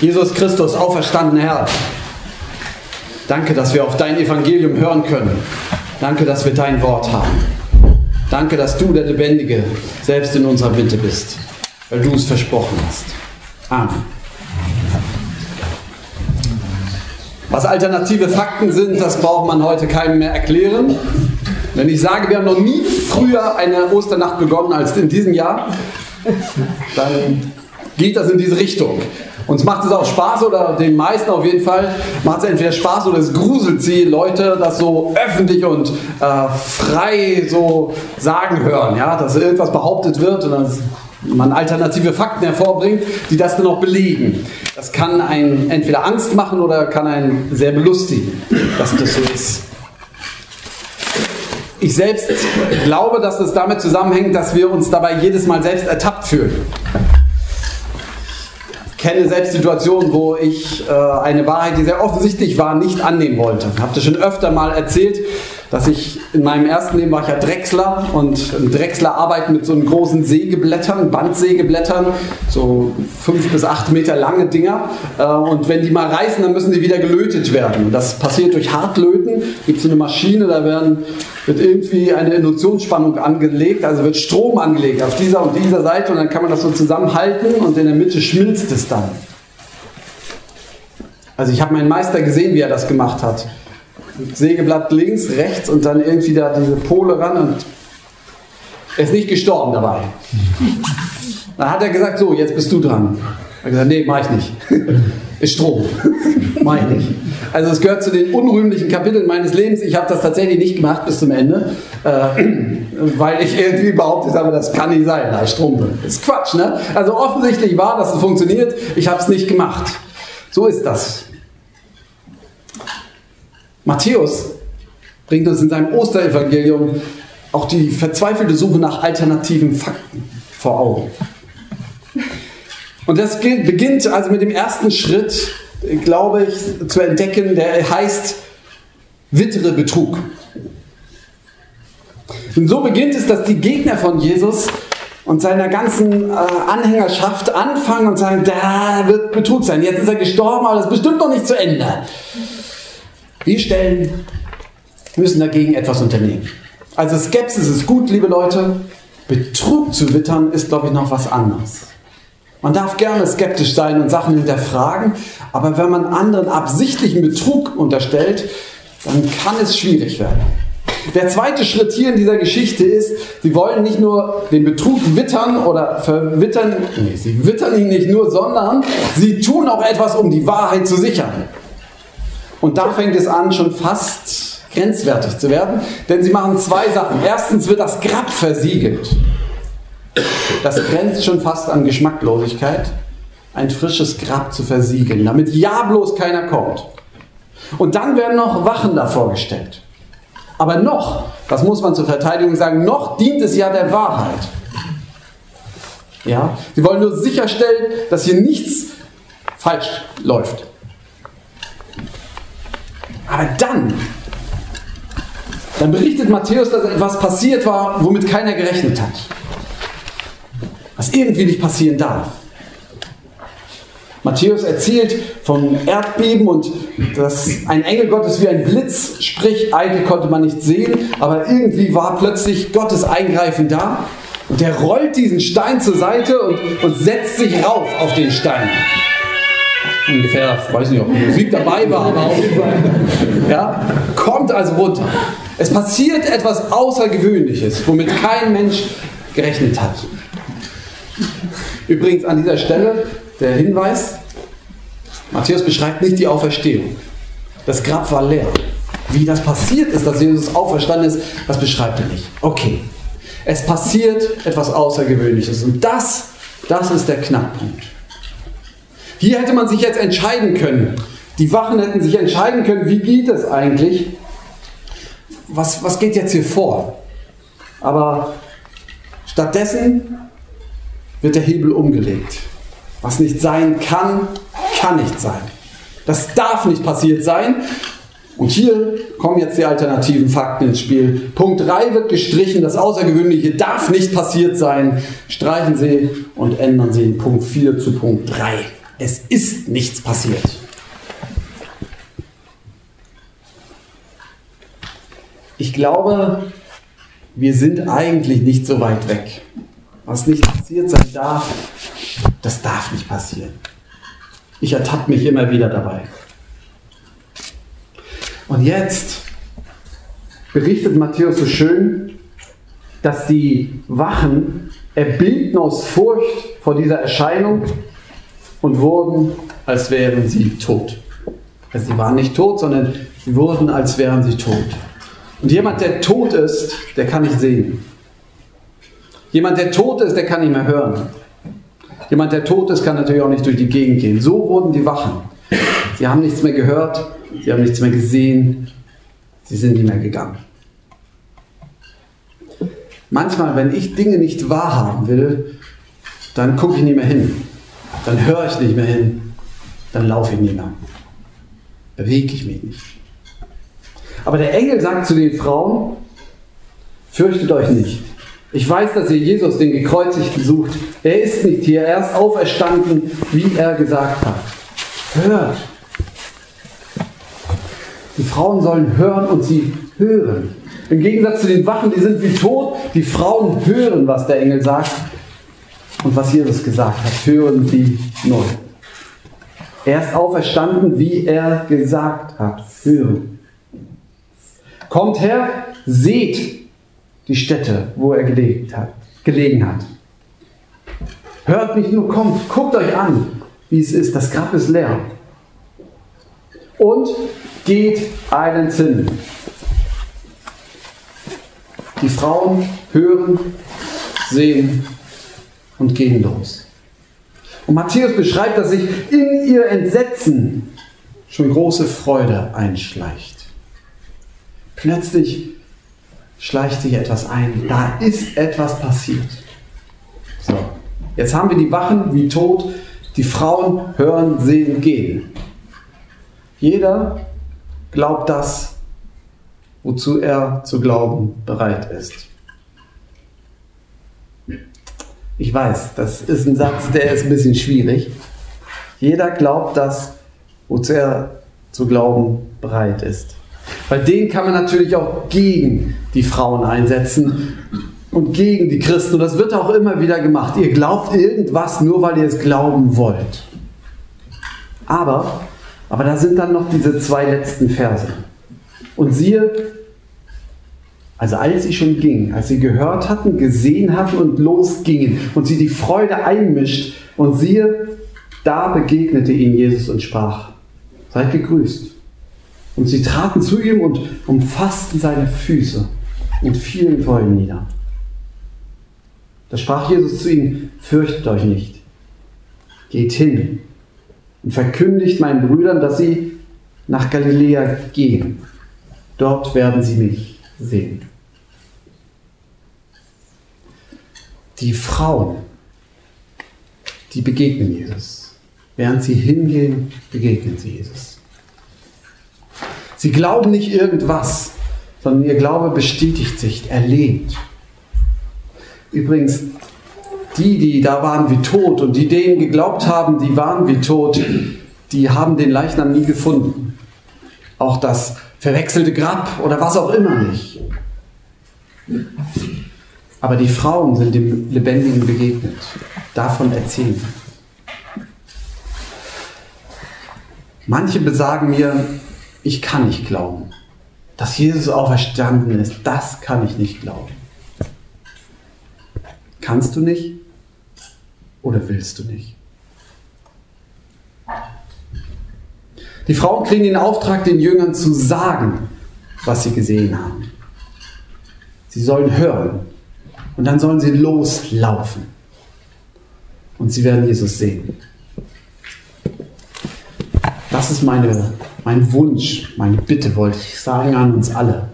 Jesus Christus, auferstanden Herr. Danke, dass wir auf dein Evangelium hören können. Danke, dass wir dein Wort haben. Danke, dass du der Lebendige selbst in unserer Mitte bist, weil du es versprochen hast. Amen. Was alternative Fakten sind, das braucht man heute keinem mehr erklären. Wenn ich sage, wir haben noch nie früher eine Osternacht begonnen als in diesem Jahr, dann geht das in diese Richtung. Uns macht es auch Spaß oder den meisten auf jeden Fall macht es entweder Spaß oder es gruselt sie Leute, das so öffentlich und äh, frei so sagen hören, ja, dass irgendwas behauptet wird und dass man alternative Fakten hervorbringt, die das dann auch belegen. Das kann einen entweder Angst machen oder kann einen sehr belustigen, dass das so ist. Ich selbst glaube, dass es damit zusammenhängt, dass wir uns dabei jedes Mal selbst ertappt fühlen kenne selbst Situationen, wo ich äh, eine Wahrheit, die sehr offensichtlich war, nicht annehmen wollte. Ich habe das schon öfter mal erzählt, dass ich in meinem ersten Leben war ich ja Drechsler und Drechsler arbeiten mit so einen großen Sägeblättern, Bandsägeblättern, so fünf bis acht Meter lange Dinger. Äh, und wenn die mal reißen, dann müssen die wieder gelötet werden. Das passiert durch Hartlöten. Gibt es so eine Maschine, da werden, wird irgendwie eine Induktionsspannung angelegt, also wird Strom angelegt auf dieser und dieser Seite und dann kann man das so zusammenhalten und in der Mitte schmilzt es dann. Also ich habe meinen Meister gesehen, wie er das gemacht hat. Sägeblatt links, rechts und dann irgendwie da diese Pole ran und er ist nicht gestorben dabei. Dann hat er gesagt, so, jetzt bist du dran. Er hat gesagt, nee, mach ich nicht. Ist Strom. mach ich nicht. Also es gehört zu den unrühmlichen Kapiteln meines Lebens. Ich habe das tatsächlich nicht gemacht bis zum Ende, äh, weil ich irgendwie behauptet habe, das kann nicht sein, da ist Strom drin. Ist Quatsch, ne? Also offensichtlich war, dass es funktioniert. Ich habe es nicht gemacht. So ist das. Matthäus bringt uns in seinem Osterevangelium auch die verzweifelte Suche nach alternativen Fakten vor Augen. Und das beginnt also mit dem ersten Schritt, glaube ich, zu entdecken, der heißt wittere Betrug. Und so beginnt es, dass die Gegner von Jesus und seiner ganzen äh, Anhängerschaft anfangen und sagen, da wird Betrug sein. Jetzt ist er gestorben, aber das ist bestimmt noch nicht zu Ende. Wir stellen, müssen dagegen etwas unternehmen. Also Skepsis ist gut, liebe Leute. Betrug zu wittern ist, glaube ich, noch was anderes. Man darf gerne skeptisch sein und Sachen hinterfragen, aber wenn man anderen absichtlichen Betrug unterstellt, dann kann es schwierig werden. Der zweite Schritt hier in dieser Geschichte ist, sie wollen nicht nur den Betrug wittern oder verwittern, nee, sie wittern ihn nicht nur, sondern sie tun auch etwas, um die Wahrheit zu sichern. Und da fängt es an, schon fast grenzwertig zu werden, denn sie machen zwei Sachen. Erstens wird das Grab versiegelt. Das grenzt schon fast an Geschmacklosigkeit, ein frisches Grab zu versiegeln, damit ja bloß keiner kommt. Und dann werden noch Wachen davor gestellt. Aber noch, das muss man zur Verteidigung sagen, noch dient es ja der Wahrheit. Ja, sie wollen nur sicherstellen, dass hier nichts falsch läuft. Aber dann, dann berichtet Matthäus, dass etwas passiert war, womit keiner gerechnet hat. Was irgendwie nicht passieren darf. Matthäus erzählt vom Erdbeben und dass ein Engel Gottes wie ein Blitz, sprich, eigentlich konnte man nicht sehen, aber irgendwie war plötzlich Gottes Eingreifen da und er rollt diesen Stein zur Seite und, und setzt sich rauf auf den Stein ungefähr, weiß nicht, ob Musik dabei war, aber auf jeden Fall, ja, kommt also runter. Es passiert etwas Außergewöhnliches, womit kein Mensch gerechnet hat. Übrigens an dieser Stelle der Hinweis, Matthäus beschreibt nicht die Auferstehung. Das Grab war leer. Wie das passiert ist, dass Jesus auferstanden ist, das beschreibt er nicht. Okay, es passiert etwas Außergewöhnliches und das, das ist der Knackpunkt. Hier hätte man sich jetzt entscheiden können. Die Wachen hätten sich entscheiden können, wie geht es eigentlich? Was, was geht jetzt hier vor? Aber stattdessen wird der Hebel umgelegt. Was nicht sein kann, kann nicht sein. Das darf nicht passiert sein. Und hier kommen jetzt die alternativen Fakten ins Spiel. Punkt 3 wird gestrichen, das Außergewöhnliche darf nicht passiert sein. Streichen Sie und ändern Sie Punkt 4 zu Punkt 3. Es ist nichts passiert. Ich glaube, wir sind eigentlich nicht so weit weg. Was nicht passiert sein darf, das darf nicht passieren. Ich ertappe mich immer wieder dabei. Und jetzt berichtet Matthäus so schön, dass die Wachen erbitten aus Furcht vor dieser Erscheinung und wurden, als wären sie tot. Also sie waren nicht tot, sondern sie wurden, als wären sie tot. Und jemand, der tot ist, der kann nicht sehen. Jemand, der tot ist, der kann nicht mehr hören. Jemand, der tot ist, kann natürlich auch nicht durch die Gegend gehen. So wurden die Wachen. Sie haben nichts mehr gehört, sie haben nichts mehr gesehen, sie sind nicht mehr gegangen. Manchmal, wenn ich Dinge nicht wahrhaben will, dann gucke ich nicht mehr hin. Dann höre ich nicht mehr hin. Dann laufe ich nicht mehr. Bewege ich mich nicht. Aber der Engel sagt zu den Frauen, fürchtet euch nicht. Ich weiß, dass ihr Jesus, den Gekreuzigten, sucht. Er ist nicht hier, er ist auferstanden, wie er gesagt hat. Hört. Die Frauen sollen hören und sie hören. Im Gegensatz zu den Wachen, die sind wie tot, die Frauen hören, was der Engel sagt. Und was Jesus gesagt hat, hören sie neu. Er ist auferstanden, wie er gesagt hat. Hören. Kommt her, seht die Stätte, wo er gelegt hat, gelegen hat. Hört nicht nur, kommt, guckt euch an, wie es ist. Das Grab ist leer. Und geht einen hin. Die Frauen hören, sehen und gehen los. Und Matthäus beschreibt, dass sich in ihr Entsetzen schon große Freude einschleicht. Plötzlich schleicht sich etwas ein. Da ist etwas passiert. So, jetzt haben wir die Wachen wie tot. Die Frauen hören, sehen, gehen. Jeder glaubt das, wozu er zu glauben bereit ist. Ich weiß, das ist ein Satz, der ist ein bisschen schwierig. Jeder glaubt das, wozu er zu glauben bereit ist. Bei denen kann man natürlich auch gegen die Frauen einsetzen und gegen die Christen. Und das wird auch immer wieder gemacht. Ihr glaubt irgendwas nur, weil ihr es glauben wollt. Aber, aber da sind dann noch diese zwei letzten Verse. Und siehe, also als sie schon gingen, als sie gehört hatten, gesehen hatten und losgingen und sie die Freude einmischt und siehe, da begegnete ihnen Jesus und sprach, seid gegrüßt. Und sie traten zu ihm und umfassten seine Füße und fielen vor ihm nieder. Da sprach Jesus zu ihnen, fürchtet euch nicht, geht hin und verkündigt meinen Brüdern, dass sie nach Galiläa gehen. Dort werden sie mich sehen. Die Frauen, die begegnen Jesus. Während sie hingehen, begegnen sie Jesus. Sie glauben nicht irgendwas, sondern ihr Glaube bestätigt sich, er lebt. Übrigens, die, die da waren wie tot und die denen geglaubt haben, die waren wie tot, die haben den Leichnam nie gefunden. Auch das verwechselte Grab oder was auch immer nicht. Aber die Frauen sind dem Lebendigen begegnet. Davon erzählen. Manche besagen mir, ich kann nicht glauben. Dass Jesus auferstanden ist, das kann ich nicht glauben. Kannst du nicht oder willst du nicht? Die Frauen kriegen den Auftrag, den Jüngern zu sagen, was sie gesehen haben. Sie sollen hören und dann sollen sie loslaufen. Und sie werden Jesus sehen. Das ist meine, mein Wunsch, meine Bitte, wollte ich sagen an uns alle.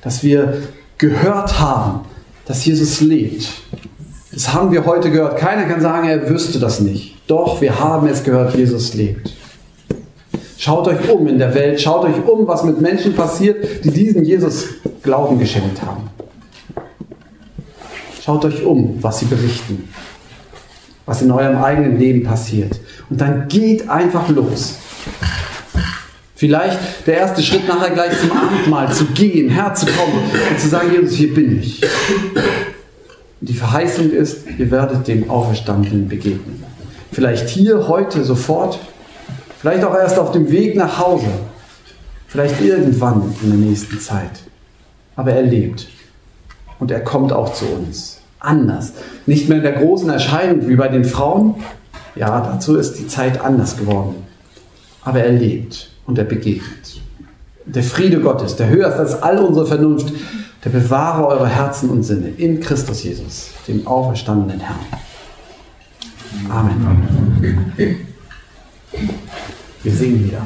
Dass wir gehört haben, dass Jesus lebt. Das haben wir heute gehört. Keiner kann sagen, er wüsste das nicht. Doch, wir haben es gehört, Jesus lebt. Schaut euch um in der Welt, schaut euch um, was mit Menschen passiert, die diesen Jesus Glauben geschenkt haben. Schaut euch um, was sie berichten, was in eurem eigenen Leben passiert. Und dann geht einfach los. Vielleicht der erste Schritt nachher gleich zum Abendmahl zu gehen, herzukommen und zu sagen, Jesus, hier bin ich. Die Verheißung ist, ihr werdet dem Auferstandenen begegnen. Vielleicht hier, heute, sofort, vielleicht auch erst auf dem Weg nach Hause, vielleicht irgendwann in der nächsten Zeit. Aber er lebt und er kommt auch zu uns. Anders. Nicht mehr in der großen Erscheinung wie bei den Frauen. Ja, dazu ist die Zeit anders geworden. Aber er lebt und er begegnet. Der Friede Gottes, der höher ist als all unsere Vernunft, der bewahre eure Herzen und Sinne in Christus Jesus, dem auferstandenen Herrn. Amen. Wir singen wieder.